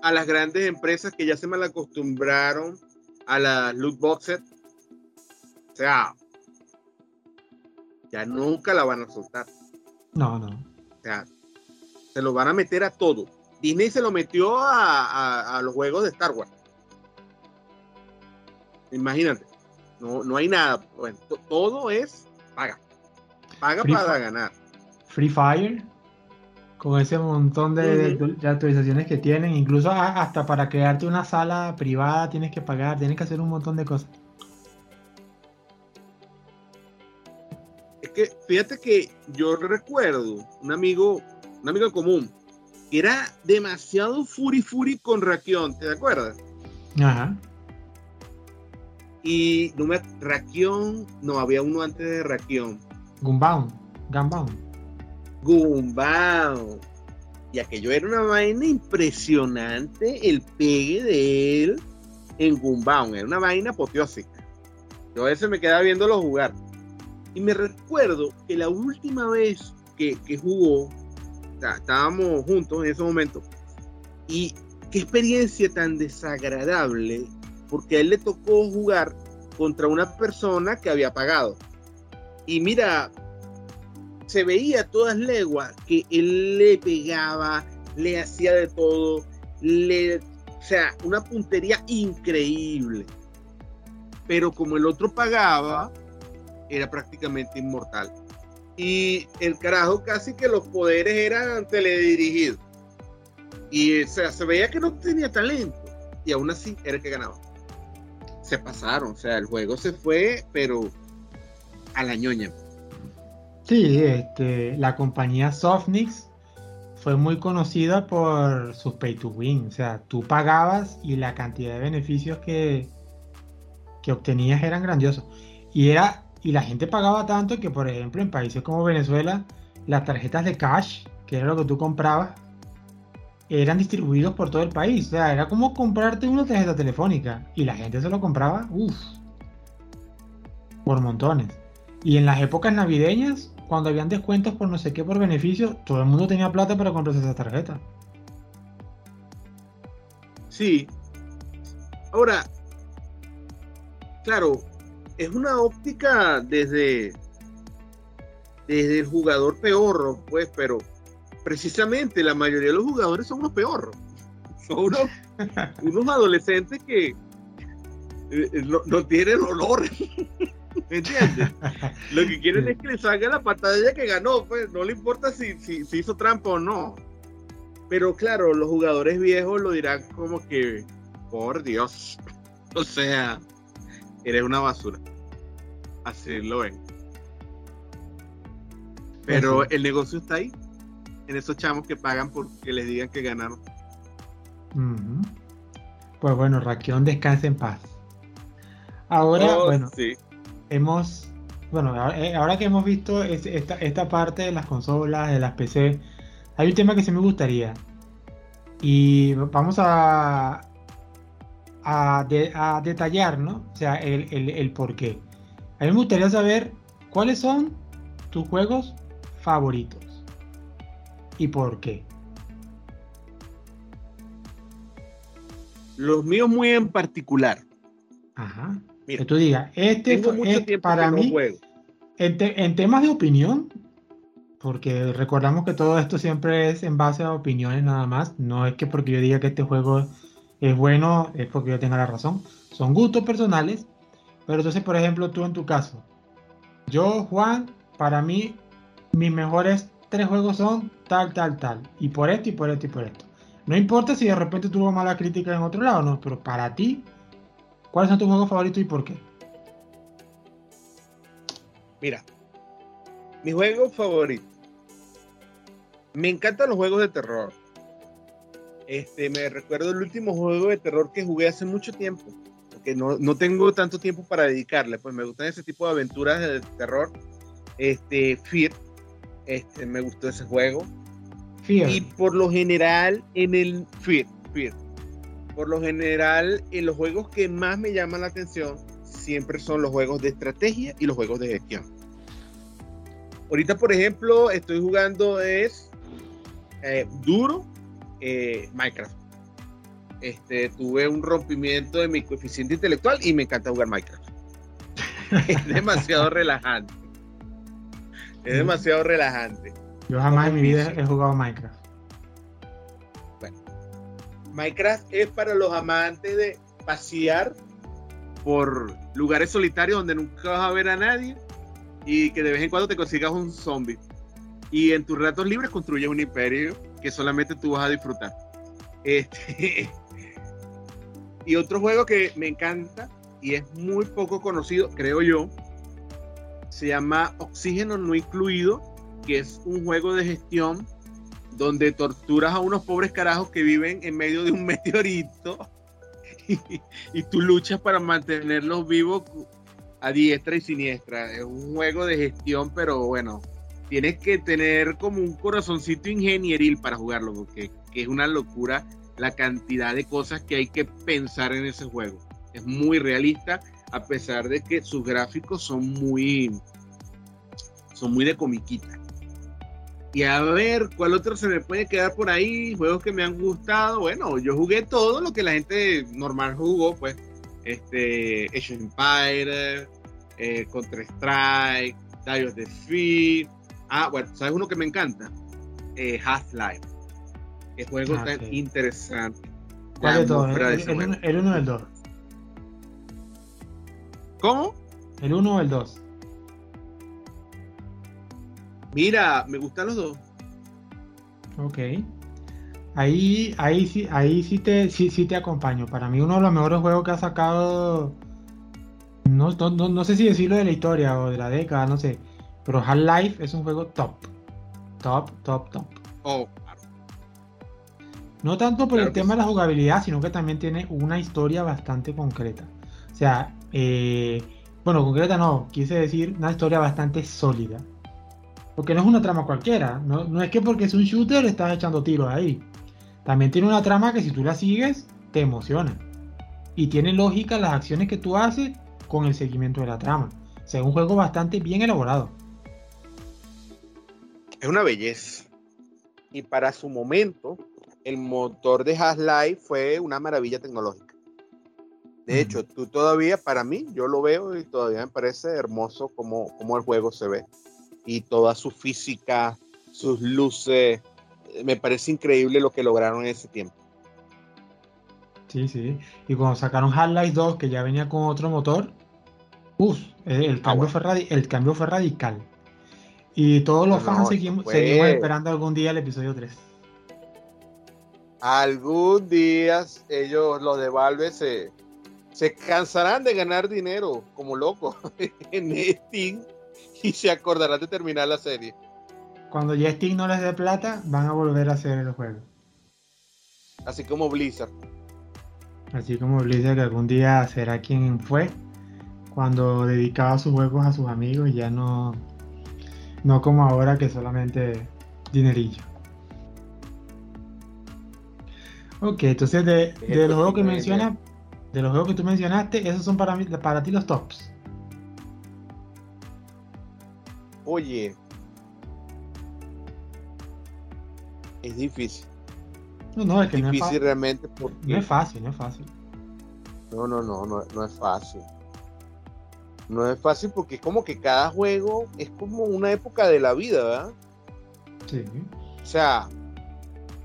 a las grandes empresas que ya se mal acostumbraron a las loot boxes? O sea, ya nunca la van a soltar. No, no. O sea, se lo van a meter a todo. Disney se lo metió a, los juegos de Star Wars. Imagínate. No, no hay nada. Bueno, todo es paga. Paga para ganar. Free Fire. Con ese montón de, de, actualizaciones que tienen. Incluso hasta para crearte una sala privada tienes que pagar. Tienes que hacer un montón de cosas. Que fíjate que yo recuerdo un amigo, un amigo en común, que era demasiado furi furi con Rakion, ¿te acuerdas? Ajá. Y no me, Rakion, no, había uno antes de Rakion. Gunbound, Gunbound. Gunbound. Y aquello era una vaina impresionante, el pegue de él en Gunbound, era una vaina apoteósica. Yo a veces me quedaba viéndolo jugar. Y me recuerdo que la última vez que, que jugó, estábamos juntos en ese momento, y qué experiencia tan desagradable, porque a él le tocó jugar contra una persona que había pagado. Y mira, se veía a todas leguas que él le pegaba, le hacía de todo, le, o sea, una puntería increíble. Pero como el otro pagaba, era prácticamente inmortal. Y el carajo casi que los poderes eran teledirigidos. Y o sea, se veía que no tenía talento. Y aún así era el que ganaba. Se pasaron, o sea, el juego se fue, pero a la ñoña. Sí, este, la compañía Softnix fue muy conocida por sus pay to win. O sea, tú pagabas y la cantidad de beneficios que, que obtenías eran grandiosos. Y era, y la gente pagaba tanto que, por ejemplo, en países como Venezuela, las tarjetas de cash, que era lo que tú comprabas, eran distribuidos por todo el país. O sea, era como comprarte una tarjeta telefónica. Y la gente se lo compraba, uff, por montones. Y en las épocas navideñas, cuando habían descuentos por no sé qué, por beneficio, todo el mundo tenía plata para comprarse esa tarjeta. Sí. Ahora, claro, es una óptica desde, desde el jugador peor, pues, pero precisamente la mayoría de los jugadores son unos peor. Son unos, adolescentes que eh, no, tienen olor. ¿Me entiendes? Lo que quieren es que le salga la pantalla que ganó, pues no le importa si, si, hizo trampa o no. Pero claro, los jugadores viejos lo dirán como que, por Dios, o sea, eres una basura. Así lo ven. Pero el negocio está ahí en esos chamos que pagan porque les digan que ganaron. Pues bueno, Raquión descansa en paz. Ahora, oh, bueno, hemos, bueno, eh, ahora que hemos visto esta, esta parte de las consolas, de las PC, hay un tema que sí me gustaría. Y vamos a, a, a detallar, ¿no? O sea, el, el, el por qué. A mí me gustaría saber cuáles son tus juegos favoritos y por qué? Los míos muy en particular. Ajá. que tú digas, este es para mí, en, temas de opinión, porque recordamos que todo esto siempre es en base a opiniones nada más, no es que porque yo diga que este juego es bueno, es porque yo tenga la razón, son gustos personales, pero entonces, por ejemplo, tú en tu caso, yo, Juan, para mí, mis mejores tres juegos son tal, tal, tal. Y por esto, y por esto, y por esto. No importa si de repente tuvo mala crítica en otro lado, no, pero para ti, ¿cuáles son tus juegos favoritos y por qué? Mira, mi juego favorito. Me encantan los juegos de terror. Este, me recuerdo el último juego de terror que jugué hace mucho tiempo, porque no, no tengo tanto tiempo para dedicarle, pues me gustan ese tipo de aventuras de terror. Este, Fear, este, me gustó ese juego. Y por lo general, en el Fear, por lo general, en los juegos que más me llaman la atención, siempre son los juegos de estrategia y los juegos de gestión. Ahorita, por ejemplo, estoy jugando es eh, duro eh, Minecraft. Este, tuve un rompimiento de mi coeficiente intelectual y me encanta jugar Minecraft. es demasiado relajante. Es demasiado relajante. Yo jamás en mi vida he jugado Minecraft. Bueno, Minecraft es para los amantes de pasear por lugares solitarios donde nunca vas a ver a nadie y que de vez en cuando te consigas un zombie. Y en tus ratos libres construyes un imperio que solamente tú vas a disfrutar. Este, y otro juego que me encanta y es muy poco conocido, creo yo, se llama Oxígeno No Incluido, que es un juego de gestión donde torturas a unos pobres carajos que viven en medio de un meteorito y tú luchas para mantenerlos vivos a diestra y siniestra. Es un juego de gestión, pero bueno, tienes que tener como un corazoncito ingenieril para jugarlo, porque es una locura la cantidad de cosas que hay que pensar en ese juego. Es muy realista, a pesar de que sus gráficos son muy, son muy de comiquita. Y a ver, ¿cuál otro se me puede quedar por ahí? Juegos que me han gustado. Bueno, yo jugué todo lo que la gente normal jugó, pues. Este, Age of Empire, eh, Counter Strike, Dios de Defeat. Ah, bueno, ¿sabes uno que me encanta? Eh, Half-Life. El juego ah, tan interesante. ¿Cuál de todos? El 1 o el 2. ¿Cómo? ¿El 1 o el 2? Mira, me gustan los dos. Ok. Ahí, ahí sí, ahí sí te, sí, sí te acompaño. Para mí uno de los mejores juegos que ha sacado. No, no, no sé si decirlo de la historia o de la década, no sé. Pero Half-Life es un juego top. Top, top, top. Oh, No tanto por el tema de la jugabilidad, sino que también tiene una historia bastante concreta. O sea, eh, bueno, concreta no, quise decir una historia bastante sólida. Porque no es una trama cualquiera. No, no es que porque es un shooter estás echando tiros ahí. También tiene una trama que si tú la sigues, te emociona. Y tiene lógica las acciones que tú haces con el seguimiento de la trama. O sea, es un juego bastante bien elaborado. Es una belleza. Y para su momento, el motor de Half-Life fue una maravilla tecnológica. De hecho, tú todavía, para mí, yo lo veo y todavía me parece hermoso como, como el juego se ve. Y toda su física, sus luces, me parece increíble lo que lograron en ese tiempo. Sí, sí. Y cuando sacaron Half-Life 2, que ya venía con otro motor, uff, el, cambio fue el cambio fue radical. Y todos los fans seguimos, esperando algún día el episodio 3. Algún día ellos, los de Valve, se, se cansarán de ganar dinero como locos en Steam y se acordarán de terminar la serie. Cuando ya Steam no les dé plata, van a volver a hacer el juego. Así como Blizzard. Así como Blizzard que algún día será quien fue cuando dedicaba sus juegos a sus amigos y ya no, no como ahora que solamente dinerillo. Ok, entonces de, los juegos que menciona, de los juegos que tú mencionaste, esos son para, para ti los tops. Oye, es difícil. No, no, es que difícil no es realmente No es fácil, no es fácil. No, no, no, no, no es fácil. No es fácil porque es como que cada juego es como una época de la vida, ¿verdad? Sí. O sea,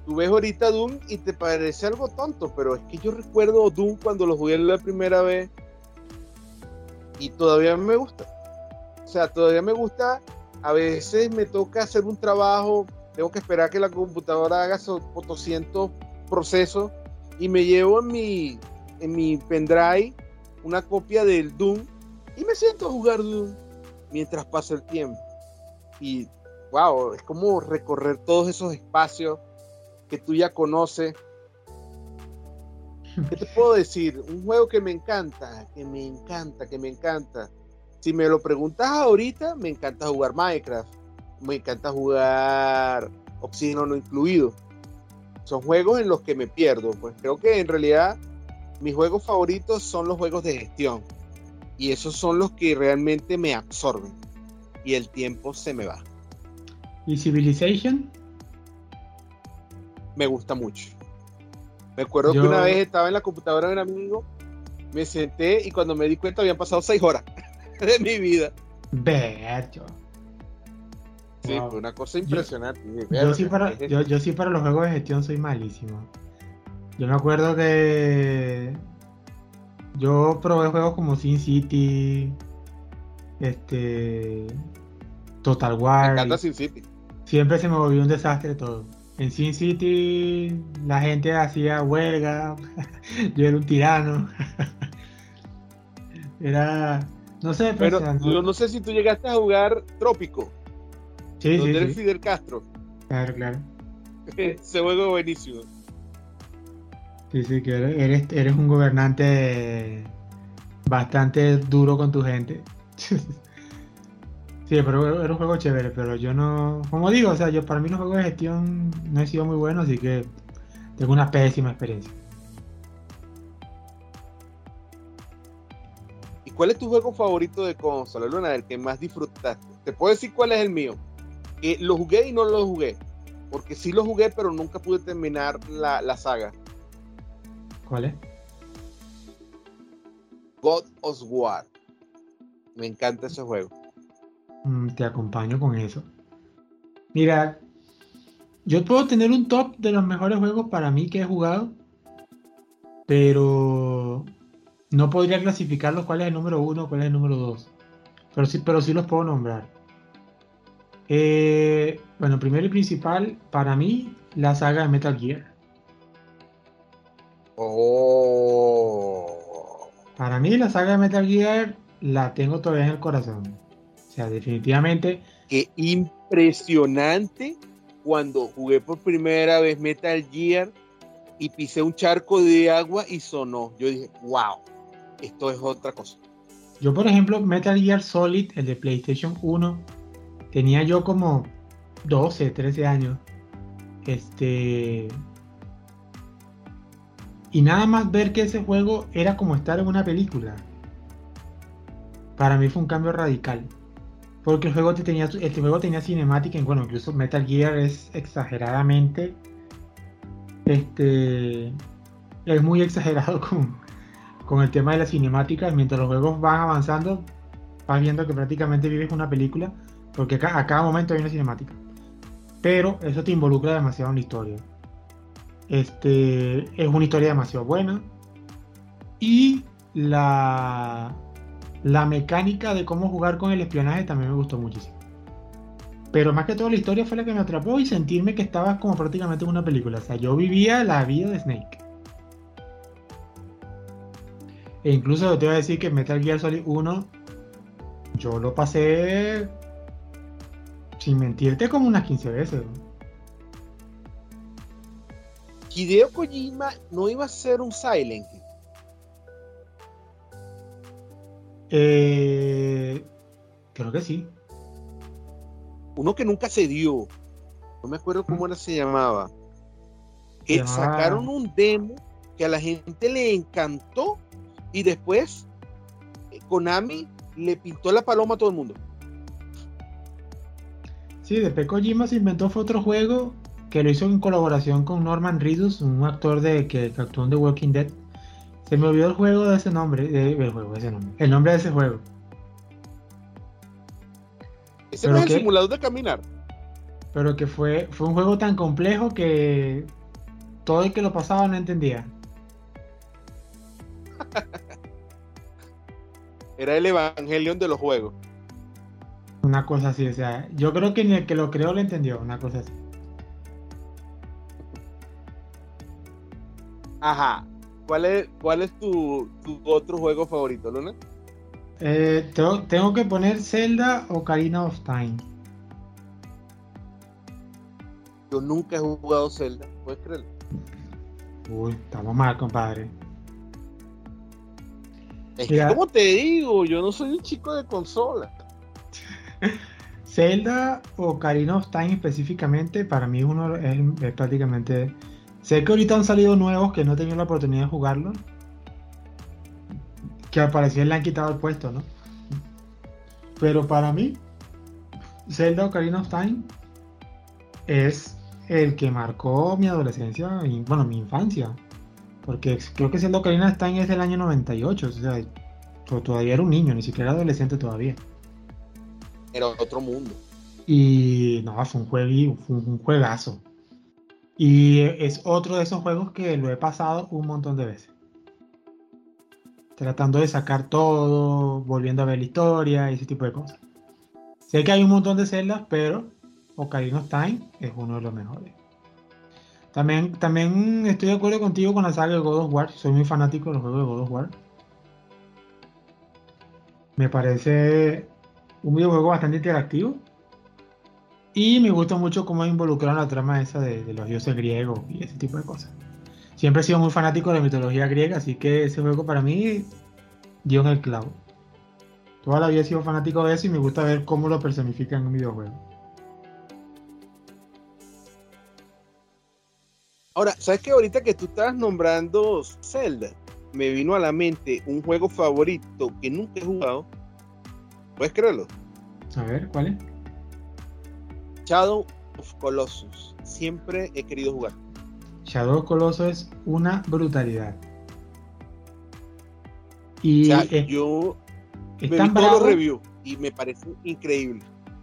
tú ves ahorita Doom y te parece algo tonto, pero es que yo recuerdo Doom cuando lo jugué la primera vez y todavía me gusta. O sea, todavía me gusta. A veces me toca hacer un trabajo tengo que esperar que la computadora haga esos 200 procesos y me llevo en mi, en mi pendrive una copia del Doom y me siento a jugar Doom mientras pasa el tiempo. Y wow, es como recorrer todos esos espacios que tú ya conoces. ¿Qué te puedo decir? Un juego que me encanta, que me encanta, que me encanta. Si me lo preguntas ahorita, me encanta jugar Minecraft me encanta jugar Oxígeno no incluido. Son juegos en los que me pierdo. Pues creo que en realidad mis juegos favoritos son los juegos de gestión. Y esos son los que realmente me absorben. Y el tiempo se me va. ¿Y Civilization? Me gusta mucho. Me acuerdo que una vez estaba en la computadora de un amigo, me senté y cuando me di cuenta habían pasado seis horas de mi vida. Bercho. Sí, fue una cosa impresionante. Yo, sí para, yo, sí para los juegos de gestión soy malísimo. Yo me acuerdo que yo probé juegos como Sin City, este, Total War. Me encanta Sin City. Siempre se me volvió un desastre todo. En Sin City la gente hacía huelga, yo era un tirano. era, no sé, pero yo no sé si tú llegaste a jugar Trópico. Sí, donde sí, eres Fidel Castro. Claro, claro. Ese juego buenísimo. Sí, sí, que eres, eres un gobernante bastante duro con tu gente. sí, pero era un juego chévere, pero yo no. Como digo, o sea, yo para mí los juegos de gestión no he sido muy bueno, así que tengo una pésima experiencia. ¿Y cuál es tu juego favorito de consola, Luna? El que más disfrutaste. Te puedo decir cuál es el mío. Que lo jugué y no lo jugué. Porque sí lo jugué, pero nunca pude terminar la, la saga. ¿Cuál es? God of War. Me encanta ese juego. Mm, te acompaño con eso. Mira, yo puedo tener un top de los mejores juegos para mí que he jugado, pero no podría clasificarlos cuál es el número uno, cuál es el número dos. Pero sí, pero sí los puedo nombrar. Eh, bueno, primero y principal, para mí, la saga de Metal Gear. Oh. Para mí la saga de Metal Gear la tengo todavía en el corazón. O sea, definitivamente. Qué impresionante cuando jugué por primera vez Metal Gear y pisé un charco de agua y sonó. Yo dije, wow, esto es otra cosa. Yo, por ejemplo, Metal Gear Solid, el de PlayStation 1, tenía yo como 12, 13 años. Este, y nada más ver que ese juego era como estar en una película. Para mí fue un cambio radical. Porque el juego tenía, este juego tenía cinemática, y bueno, incluso Metal Gear es exageradamente. Este. Es muy exagerado con, con el tema de las cinemáticas. Mientras los juegos van avanzando, vas viendo que prácticamente vives una película. Porque a cada momento hay una cinemática. Pero eso te involucra demasiado en la historia. Este, es una historia demasiado buena. Y la, la mecánica de cómo jugar con el espionaje también me gustó muchísimo. Pero más que todo la historia fue la que me atrapó y sentirme que estaba como prácticamente en una película. O sea, yo vivía la vida de Snake. E incluso te voy a decir que Metal Gear Solid 1 yo lo pasé sin mentirte como unas 15 veces. Hideo Kojima no iba a ser un Silent Hill. Eh, creo que sí. Uno que nunca se dio. No me acuerdo cómo era, se llamaba. Que sacaron un demo que a la gente le encantó y después eh, Konami le pintó la paloma a todo el mundo. Sí, después Kojima se inventó fue otro juego que lo hizo en colaboración con Norman Reedus, un actor de que, actuó en The Walking Dead. Se me olvidó el juego de ese nombre, el juego, ese nombre, el nombre de ese juego. Ese no es el simulador de caminar. Pero que fue, fue un juego tan complejo que todo el que lo pasaba no entendía. Era el Evangelion de los juegos. Una cosa así, o sea, yo creo que ni el que lo creó lo entendió, una cosa así. Ajá. ¿Cuál es, cuál es tu, otro juego favorito, Luna? Eh, tengo, que poner Zelda o Karina of Time. Yo nunca he jugado Zelda, ¿puedes creerlo? Uy, estamos mal, compadre. Es que, como te digo, yo no soy un chico de consola. Zelda o Karina of Time específicamente, para mí uno es prácticamente Sé que ahorita han salido nuevos que no he tenido la oportunidad de jugarlos. Que al parecer le han quitado el puesto, ¿no? Pero para mí, Zelda Ocarina of Time es el que marcó mi adolescencia y, bueno, mi infancia. Porque creo que Zelda Ocarina of Time es del año 98, o sea, todavía era un niño, ni siquiera adolescente todavía. Era otro mundo. Y no, fue un, juego, fue un juegazo. Y es otro de esos juegos que lo he pasado un montón de veces. Tratando de sacar todo, volviendo a ver la historia y ese tipo de cosas. Sé que hay un montón de celdas, pero Ocarina of Time es uno de los mejores. También, también estoy de acuerdo contigo con la saga de God of War. Soy muy fanático de los juegos de God of War. Me parece un videojuego bastante interactivo y me gusta mucho cómo involucraron la trama esa de, los dioses griegos y ese tipo de cosas. siempre he sido muy fanático de la mitología griega, así que ese juego para mí dio en el clavo. Toda la vida he sido fanático de eso y me gusta ver cómo lo personifican en un videojuego. Ahora, ¿sabes que ahorita que tú estabas nombrando Zelda, me vino a la mente un juego favorito que nunca he jugado? ¿Puedes creerlo? A ver, ¿cuál es? Shadow of Colossus. Siempre he querido jugar. Shadow of Colossus es una brutalidad. Y yo es tan bravo, review y me parece increíble.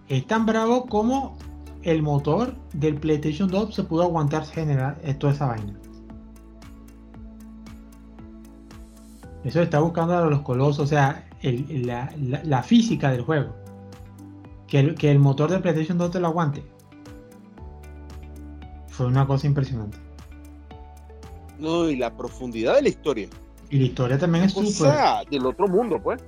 Es tan bravo como el motor del PlayStation 2 se pudo aguantar generar toda esa vaina. Eso está buscando a los colosos, o sea, la, física del juego. Que el, que el motor del PlayStation 2 te lo aguante. Fue una cosa impresionante. No, y la profundidad de la historia. Y la historia también es súper. del otro mundo, pues.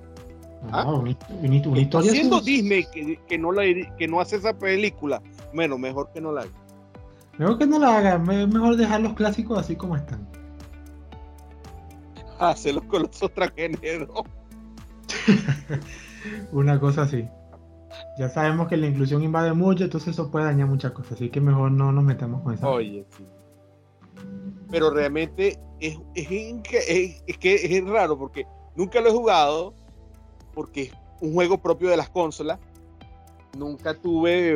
¿Ah? una, historia Siendo Disney que, no la, que no hace esa película, bueno, mejor que no la haga. Mejor que no la haga, mejor dejar los clásicos así como están. Hacerlos con los otros géneros. Una cosa así. Ya sabemos que la inclusión invade mucho, entonces eso puede dañar muchas cosas, así que mejor no nos metamos con eso. Oye, sí. Pero realmente es, es, es que es raro porque nunca lo he jugado, porque es un juego propio de las consolas. Nunca tuve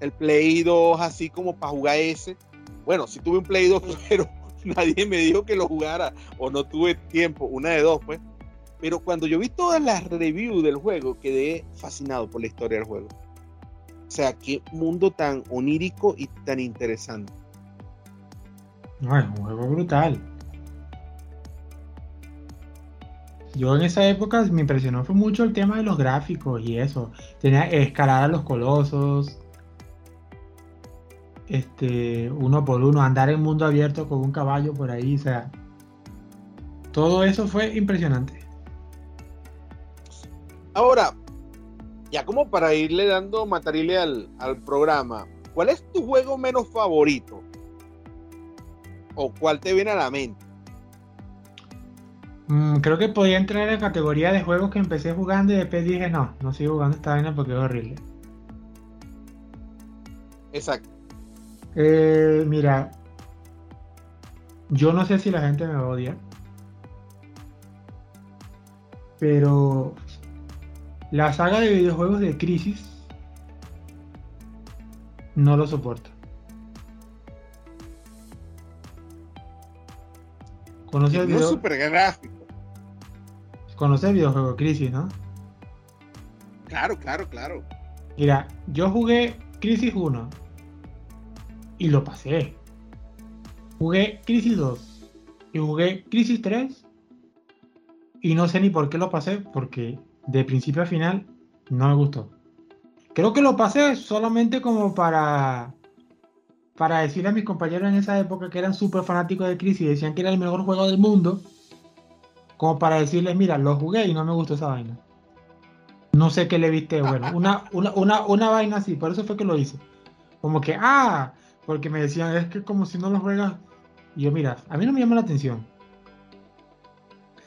el Play 2 así como para jugar ese. Bueno, sí tuve un Play 2, pero nadie me dijo que lo jugara o no tuve tiempo, una de dos, pues. Pero cuando yo vi todas las reviews del juego, quedé fascinado por la historia del juego. O sea, qué mundo tan onírico y tan interesante. No, es un juego brutal. Yo en esa época me impresionó fue mucho el tema de los gráficos y eso. Tenía escalar a los colosos. Este, uno por uno, andar en mundo abierto con un caballo por ahí, o sea. Todo eso fue impresionante. Ahora, ya como para irle dando matarile al, al programa, ¿cuál es tu juego menos favorito? ¿O cuál te viene a la mente? Mm, creo que podía entrar en la categoría de juegos que empecé jugando y después dije, no, no sigo jugando esta vaina porque es horrible. Exacto. Eh, mira, yo no sé si la gente me odia, pero la saga de videojuegos de Crisis no lo soporto. ¿Conoces el video... super gráfico. ¿Conoces el videojuego Crisis, no? Claro, claro, claro. Mira, yo jugué Crisis 1 y lo pasé. Jugué Crisis 2 y jugué Crisis 3 y no sé ni por qué lo pasé porque de principio a final no me gustó. Creo que lo pasé solamente como para para decirle a mis compañeros en esa época que eran súper fanáticos de Crisis y decían que era el mejor juego del mundo, como para decirles, mira, lo jugué y no me gustó esa vaina. No sé qué le viste, bueno, una, una, una, vaina así, por eso fue que lo hice. Como que, ah, porque me decían, es que como si no lo juegas. Y yo, mira, a mí no me llama la atención.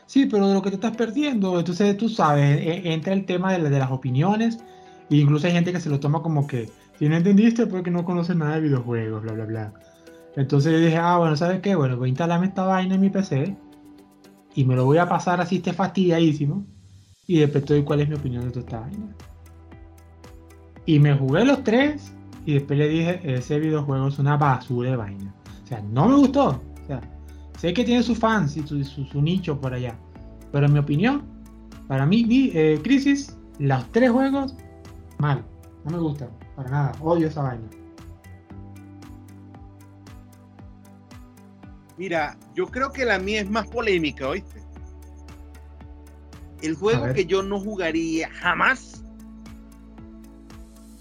Sí, pero de lo que te estás perdiendo, entonces tú sabes, e, entra el tema de, de las opiniones, e incluso hay gente que se lo toma como que, si no entendiste, porque no conoces nada de videojuegos, bla, bla, bla. Entonces yo dije, ah, bueno, ¿sabes qué? Bueno, voy a instalarme esta vaina en mi PC y me lo voy a pasar así, esté fastidiadísimo. Y después te doy cuál es mi opinión de toda esta vaina. Y me jugué los tres y después le dije, ese videojuego es una basura de vaina. O sea, no me gustó. O sea, sé que tiene sus fans y su, nicho por allá. Pero en mi opinión, para mí, eh, Crisis, los tres juegos, mal. No me gustan. Para nada, odio esa vaina. Mira, yo creo que la mía es más polémica, ¿oíste? El juego que yo no jugaría jamás,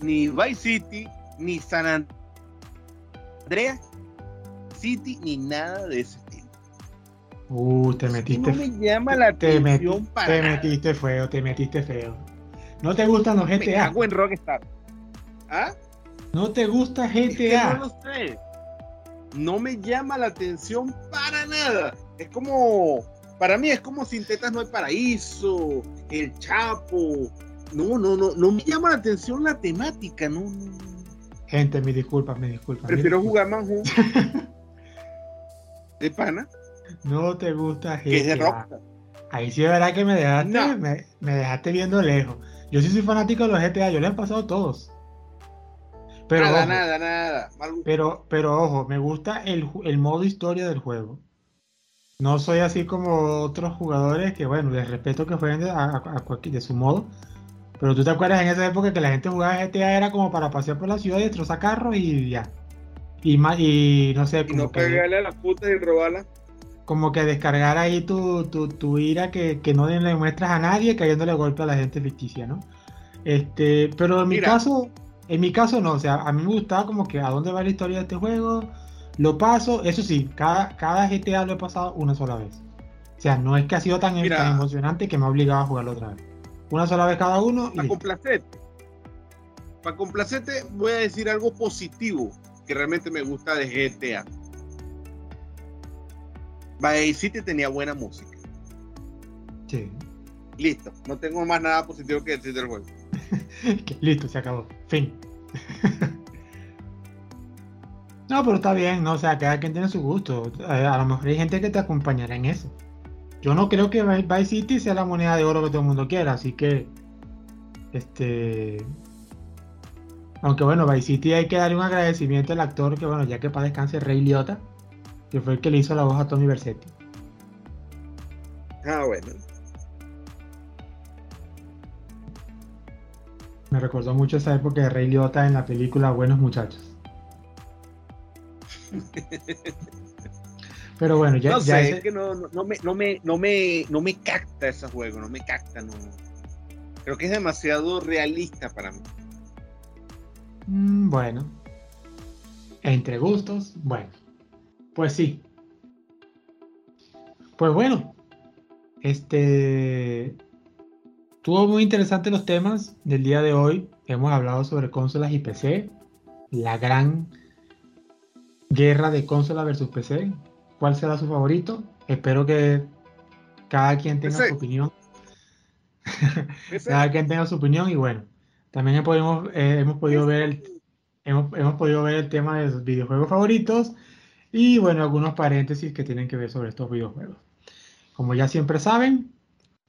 ni Vice City, ni San Andreas City, ni nada de ese. Uh, te metiste. No me llama la te atención para. Te metiste feo, te metiste feo. ¿No te gustan los GTA? Me cago en Rockstar. ¿Ah? ¿No te gusta GTA? no lo sé. no me llama la atención para nada. Es como, para mí es como sin tetas no hay paraíso, el Chapo. No, no, no, no me llama la atención la temática, no, Gente, me disculpas, me disculpas. Prefiero jugar más ¿De pana? No te gusta Que es de rock. Ahí sí es verdad que me dejaste, me, dejaste viendo lejos. Yo sí soy fanático de los GTA, yo les he pasado todos. Pero, nada, nada, nada. Pero, pero ojo, me gusta el, el, modo historia del juego. No soy así como otros jugadores que, bueno, les respeto que jueguen de, a, de su modo. Pero tú te acuerdas en esa época que la gente jugaba GTA era como para pasear por la ciudad y destrozar carros y ya. Y, y no sé, como y no pegarle a las putas y robarlas como que descargar ahí tu, tu, ira que, no le muestras a nadie cayéndole golpe a la gente ficticia, ¿no? Este, pero en mi caso, en mi caso no, o sea, a mí me gustaba como que a dónde va la historia de este juego, lo paso, eso sí, cada, cada GTA lo he pasado una sola vez. O sea, no es que ha sido tan, emocionante que me ha obligado a jugarlo otra vez. Una sola vez cada uno. Y para complacerte, para complacerte voy a decir algo positivo que realmente me gusta de GTA. Vice City tenía buena música. Sí. Listo, no tengo más nada positivo que decir del juego. Listo, se acabó. Fin. no, pero está bien, ¿no? O sea, cada quien tiene su gusto. A lo mejor hay gente que te acompañará en eso. Yo no creo que Vice City sea la moneda de oro que todo el mundo quiera, así que. Este. Aunque bueno, Vice City hay que darle un agradecimiento al actor que, bueno, ya que para descanse Rey Liotta que fue el que le hizo la voz a Tony Versetti. Ah, bueno. Me recordó mucho esa época de Rey Liotta en la película Buenos Muchachos. Pero bueno, ya. No sé, es que no, me, no, me, no, me, no me capta ese juego, no me capta, no. Creo que es demasiado realista para mí. Mm, bueno. Entre gustos, bueno. Pues sí. Pues bueno, este tuvo muy interesante los temas del día de hoy. Hemos hablado sobre consolas y PC, la gran guerra de consola versus PC. ¿Cuál será su favorito? Espero que cada quien tenga su opinión. cada quien tenga su opinión y bueno, también hemos, podido ver el, hemos, hemos podido ver el tema de sus videojuegos favoritos y bueno, algunos paréntesis que tienen que ver sobre estos videojuegos. Como ya siempre saben,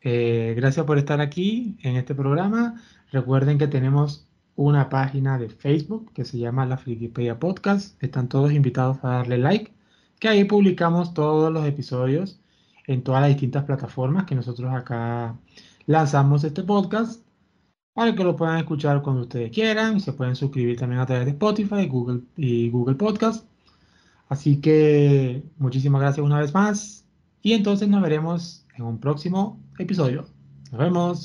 eh, gracias por estar aquí en este programa. Recuerden que tenemos una página de Facebook que se llama La Frikipedia Podcast. Están todos invitados a darle like, que ahí publicamos todos los episodios en todas las distintas plataformas que nosotros acá lanzamos este podcast para que lo puedan escuchar cuando ustedes quieran. Se pueden suscribir también a través de Spotify Google, y Google Podcast. Así que muchísimas gracias una vez más y entonces nos veremos en un próximo episodio. Nos vemos.